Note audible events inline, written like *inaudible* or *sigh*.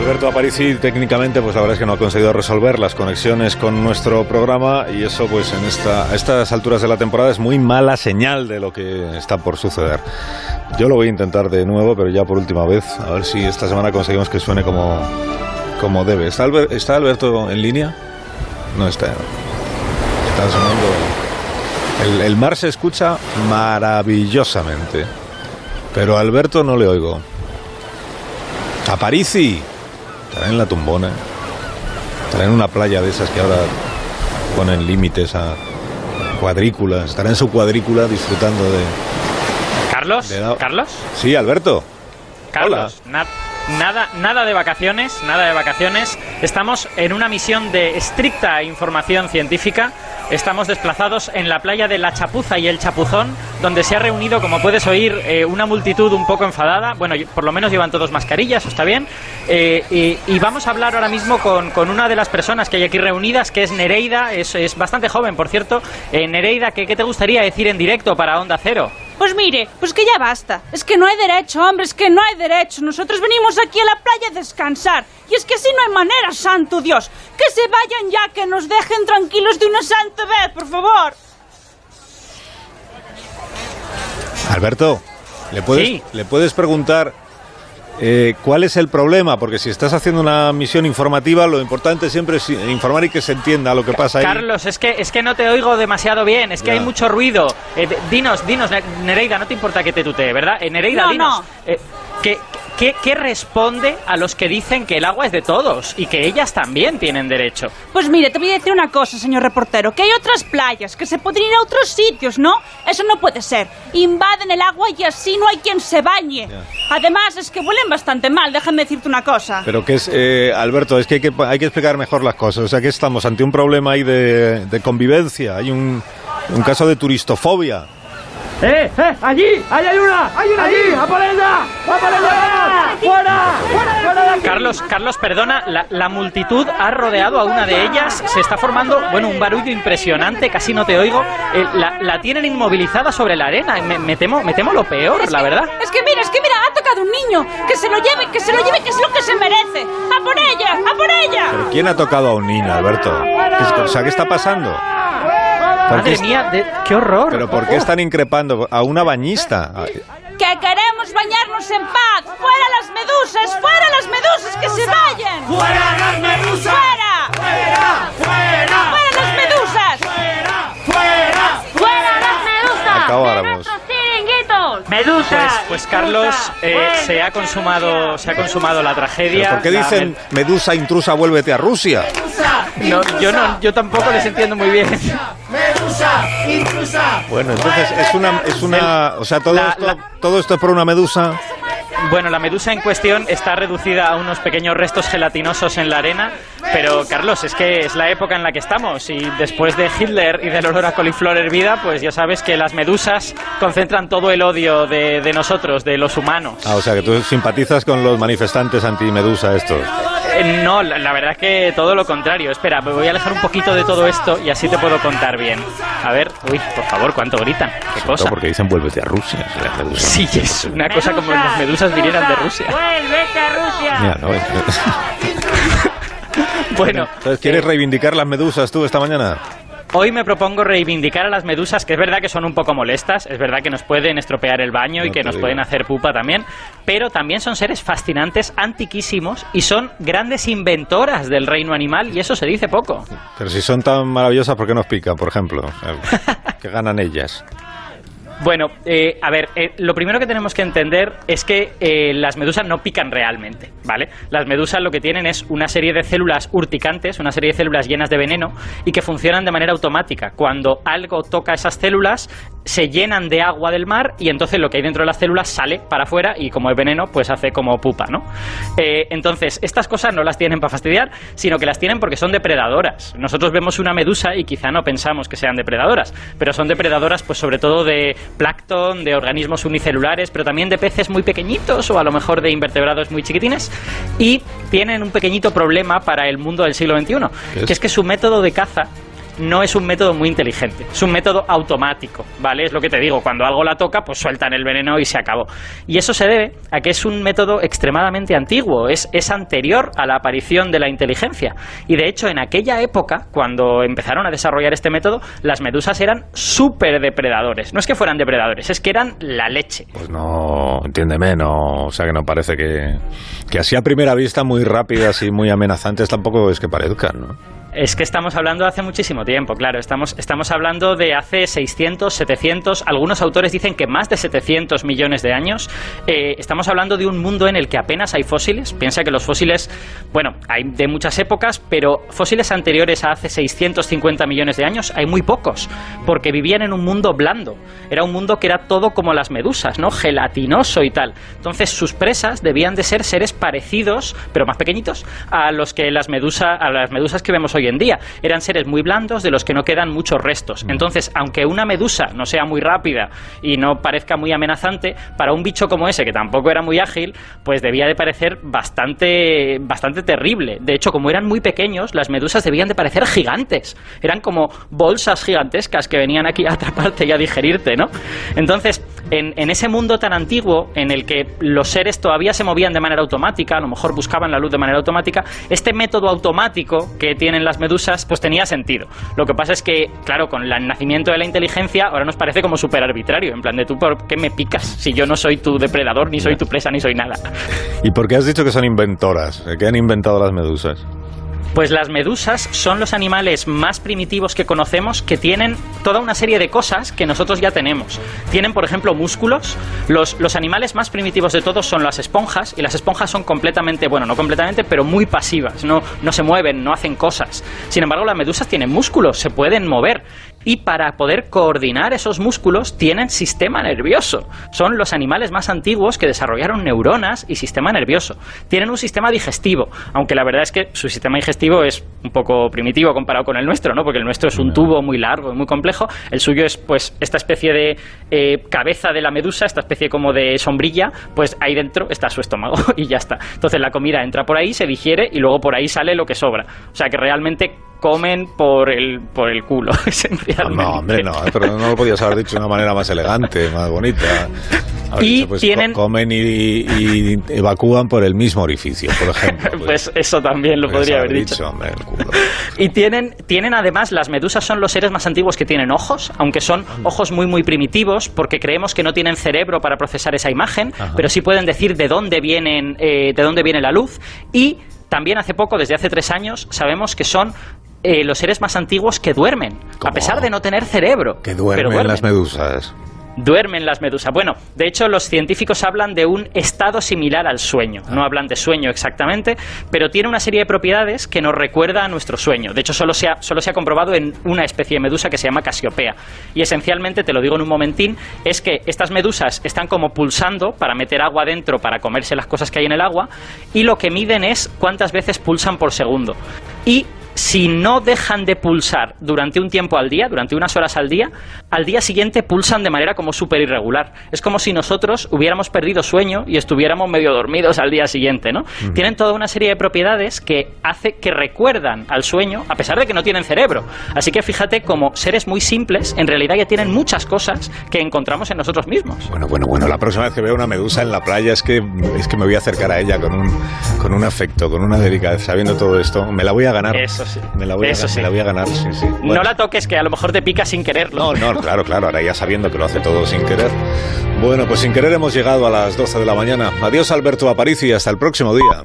Alberto Aparici técnicamente pues la verdad es que no ha conseguido resolver las conexiones con nuestro programa y eso pues en estas alturas de la temporada es muy mala señal de lo que está por suceder. Yo lo voy a intentar de nuevo, pero ya por última vez, a ver si esta semana conseguimos que suene como, como debe. ¿Está, ¿Está Alberto en línea? No está. Está sonando. El, el mar se escucha maravillosamente, pero a Alberto no le oigo. Aparici. Estará en la tumbona. Estará en una playa de esas que ahora ponen límites a cuadrículas. Estará en su cuadrícula disfrutando de. ¿Carlos? de- ¿Carlos? Sí, Alberto. Carlos, na- nada, nada de vacaciones, nada de vacaciones. Estamos en una misión de estricta información científica. Estamos desplazados en la playa de La Chapuza y el Chapuzón, donde se ha reunido, como puedes oír, eh, una multitud un poco enfadada. Bueno, por lo menos llevan todos mascarillas, está bien. Eh, y, y vamos a hablar ahora mismo con, con una de las personas que hay aquí reunidas, que es Nereida. Es, es bastante joven, por cierto. Eh, Nereida, ¿qué, ¿qué te gustaría decir en directo para Onda Cero? Pues mire, pues que ya basta. Es que no hay derecho, hombre, es que no hay derecho. Nosotros venimos aquí a la playa a descansar. Y es que así no hay manera, santo Dios. Que se vayan ya, que nos dejen tranquilos de una santa vez, por favor. Alberto, ¿le puedes, Sí. ¿le puedes preguntar eh, cuál es el problema? Porque si estás haciendo una misión informativa, lo importante siempre es informar y que se entienda lo que pasa ahí. Carlos, es que, es que no te oigo demasiado bien, es que Ya. hay mucho ruido. Eh, dinos, dinos, Ne- Nereida, no te importa que te tutee, ¿verdad? Eh, Nereida, No, dinos. no. eh, ¿qué, qué, responde a los que dicen que el agua es de todos y que ellas también tienen derecho? Pues mire, te voy a decir una cosa, señor reportero, que hay otras playas, que se podrían ir a otros sitios, ¿no? Eso no puede ser. Invaden el agua y así no hay quien se bañe. Además, es que huelen bastante mal, déjame decirte una cosa. Pero que es, eh, Alberto, es que hay, que hay que explicar mejor las cosas. O sea, que estamos ante un problema ahí de, de convivencia. Hay un, un caso de turistofobia. ¡Eh, eh! ¡Allí! ¡Ahí hay una! ¡Hay una allí! ¡A por ella! ¡A por ella! ¡Fuera! ¡Fuera de aquí! Carlos, Carlos, perdona, la, la multitud ha rodeado a una de ellas, se está formando, bueno, un barullo impresionante, casi no te oigo. Eh, la, la tienen inmovilizada sobre la arena, me, me temo, me temo lo peor, Es la que- verdad. Es que mira, es que mira, ha tocado un niño. Que se lo lleve, que se lo lleve, que es lo que se merece. ¡A por ella! ¡A por ella! ¿Pero quién ha tocado a un niño, Alberto? ¿Qué es- o sea, ¿qué está pasando? ¿Por qué Madre mía, de- qué horror. ¿Pero por qué están increpando a una bañista? Que queremos bañarnos en paz. ¡Fuera las medusas! ¡Fuera las medusas! ¡Que se vayan! ¡Fuera las medusas! ¡Fuera! ¡Fuera! ¡Fuera! ¡Fuera las medusas! ¡Fuera! ¡Fuera! ¡Fuera las medusas! Acabáramos. ¡De nuestros chiringuitos! Pues, pues Carlos, eh, se ha consumado, se ha consumado la tragedia. ¿Pero ¿Por qué dicen Medusa intrusa, vuélvete a Rusia? No, yo no, yo tampoco les entiendo muy bien. ¡Medusa! ¡Intrusa! Bueno, entonces es una, es una, o sea, todo La- esto, la- todo esto es por una medusa. Bueno, la medusa en cuestión está reducida a unos pequeños restos gelatinosos en la arena, pero Carlos, es que es la época en la que estamos y después de Hitler y del olor a coliflor hervida, pues ya sabes que las medusas concentran todo el odio de, de nosotros, de los humanos. Ah, o sea, que tú simpatizas con los manifestantes anti-medusa estos. Eh, no, la, la verdad que todo lo contrario. Espera, me voy a alejar un poquito de todo esto y así te puedo contar bien. A ver, uy, por favor, ¿cuánto gritan? ¿Qué cosa? Porque dicen vuélvete a Rusia. Sí, es una cosa como las medusas vinieran de Rusia. ¡Vuélvete a Rusia! Mira, no, es- *laughs* *laughs* Bueno, Entonces, ¿quieres reivindicar las medusas tú esta mañana? Hoy me propongo reivindicar a las medusas, que es verdad que son un poco molestas, es verdad que nos pueden estropear el baño y que nos digo. pueden hacer pupa también, pero también son seres fascinantes, antiquísimos y son grandes inventoras del reino animal y eso se dice poco. Pero si son tan maravillosas, ¿por qué nos pican, por ejemplo? *laughs* ¿Qué ganan ellas? Bueno, eh, a ver, eh, lo primero que tenemos que entender es que eh, las medusas no pican realmente, ¿vale? Las medusas lo que tienen es una serie de células urticantes, una serie de células llenas de veneno y que funcionan de manera automática. Cuando algo toca esas células, se llenan de agua del mar y entonces lo que hay dentro de las células sale para afuera y como es veneno, pues hace como pupa, ¿no? Eh, entonces, estas cosas no las tienen para fastidiar, sino que las tienen porque son depredadoras. Nosotros vemos una medusa y quizá no pensamos que sean depredadoras, pero son depredadoras pues sobre todo de plancton, de organismos unicelulares, pero también de peces muy pequeñitos o a lo mejor de invertebrados muy chiquitines y tienen un pequeñito problema para el mundo del siglo XXI, que es que su método de caza no es un método muy inteligente, es un método automático, ¿vale? Es lo que te digo, cuando algo la toca, pues sueltan el veneno y se acabó. Y eso se debe a que es un método extremadamente antiguo, es, es anterior a la aparición de la inteligencia. Y de hecho, en aquella época, cuando empezaron a desarrollar este método, las medusas eran súper depredadores. No es que fueran depredadores, es que eran la leche. Pues no, entiéndeme, no, o sea que no parece que, que así a primera vista muy rápidas y muy amenazantes tampoco es que parezcan, ¿no? Es que estamos hablando hace muchísimo tiempo, claro. Estamos, estamos hablando de hace 600, 700, algunos autores dicen que más de 700 millones de años. Eh, estamos hablando de un mundo en el que apenas hay fósiles. Piensa que los fósiles, bueno, hay de muchas épocas, pero fósiles anteriores a hace 650 millones de años hay muy pocos, porque vivían en un mundo blando. Era un mundo que era todo como las medusas, ¿no? Gelatinoso y tal. Entonces sus presas debían de ser seres parecidos, pero más pequeñitos, a los que las medusas, a las medusas que vemos hoy en día. Eran seres muy blandos de los que no quedan muchos restos. Entonces, aunque una medusa no sea muy rápida y no parezca muy amenazante, para un bicho como ese, que tampoco era muy ágil, pues debía de parecer bastante, bastante terrible. De hecho, como eran muy pequeños, las medusas debían de parecer gigantes. Eran como bolsas gigantescas que venían aquí a atraparte y a digerirte, ¿no? Entonces, en, en ese mundo tan antiguo, en el que los seres todavía se movían de manera automática, a lo mejor buscaban la luz de manera automática, este método automático que tienen las medusas, pues tenía sentido. Lo que pasa es que, claro, con el nacimiento de la inteligencia, ahora nos parece como súper arbitrario. En plan de tú, ¿por qué me picas? Si yo no soy tu depredador, ni soy tu presa, ni soy nada. ¿Y por qué has dicho que son inventoras? ¿Qué han inventado las medusas? Pues las medusas son los animales más primitivos que conocemos que tienen toda una serie de cosas que nosotros ya tenemos. Tienen, por ejemplo, músculos. Los, los, animales más primitivos de todos son las esponjas y las esponjas son completamente, bueno, no completamente, pero muy pasivas. No, no se mueven, no hacen cosas. Sin embargo, las medusas tienen músculos, se pueden mover y para poder coordinar esos músculos tienen sistema nervioso. Son los animales más antiguos que desarrollaron neuronas y sistema nervioso. Tienen un sistema digestivo, aunque la verdad es que su sistema digestivo es un poco primitivo comparado con el nuestro, ¿no? Porque el nuestro es un tubo muy largo y muy complejo. El suyo es, pues, esta especie de eh, cabeza de la medusa, esta especie como de sombrilla, pues ahí dentro está su estómago *laughs* y ya está. Entonces la comida entra por ahí, se digiere y luego por ahí sale lo que sobra. O sea que realmente comen por el, por el culo, *laughs* esencialmente. No, hombre, no, pero no lo podías haber dicho de una manera más elegante, más bonita. Y pues, tienen- Comen y, y evacúan por el mismo orificio, por ejemplo. *laughs* Pues eso también lo podría haber dicho. hombre, el culo. Y tienen, tienen además, las medusas son los seres más antiguos que tienen ojos, aunque son ojos muy muy primitivos, porque creemos que no tienen cerebro para procesar esa imagen, Ajá. pero sí pueden decir de dónde vienen, eh, de dónde viene la luz. Y también hace poco, desde hace tres años, sabemos que son eh, los seres más antiguos que duermen, ¿Cómo? a pesar de no tener cerebro. Que pero duermen las medusas. Duermen las medusas. Bueno, de hecho los científicos hablan de un estado similar al sueño. No hablan de sueño exactamente, pero tiene una serie de propiedades que nos recuerda a nuestro sueño. De hecho, solo se ha, solo se ha comprobado en una especie de medusa que se llama Casiopea. Y esencialmente, te lo digo en un momentín, es que estas medusas están como pulsando para meter agua dentro para comerse las cosas que hay en el agua y lo que miden es cuántas veces pulsan por segundo. Y si no dejan de pulsar durante un tiempo al día, durante unas horas al día, al día siguiente pulsan de manera como súper irregular. Es como si nosotros hubiéramos perdido sueño y estuviéramos medio dormidos al día siguiente, ¿no? Tienen toda una serie de propiedades que hace que recuerdan al sueño, a pesar de que no tienen cerebro. Así que fíjate, como seres muy simples, en realidad ya tienen muchas cosas que encontramos en nosotros mismos. Bueno, bueno, bueno, la próxima vez que vea una medusa en la playa es que, es que me voy a acercar a ella con un, con un afecto, con una delicadeza, sabiendo todo esto. Me la voy a ganar. Eso sí. Me la voy, a, Eso ganar, sí. me la voy a ganar, sí, sí. No la toques, que a lo mejor te pica sin quererlo. No, no, claro, claro, ahora ya sabiendo que lo hace todo sin querer. Bueno, pues sin querer hemos llegado a las 12 de la mañana. Adiós Alberto Aparicio y hasta el próximo día.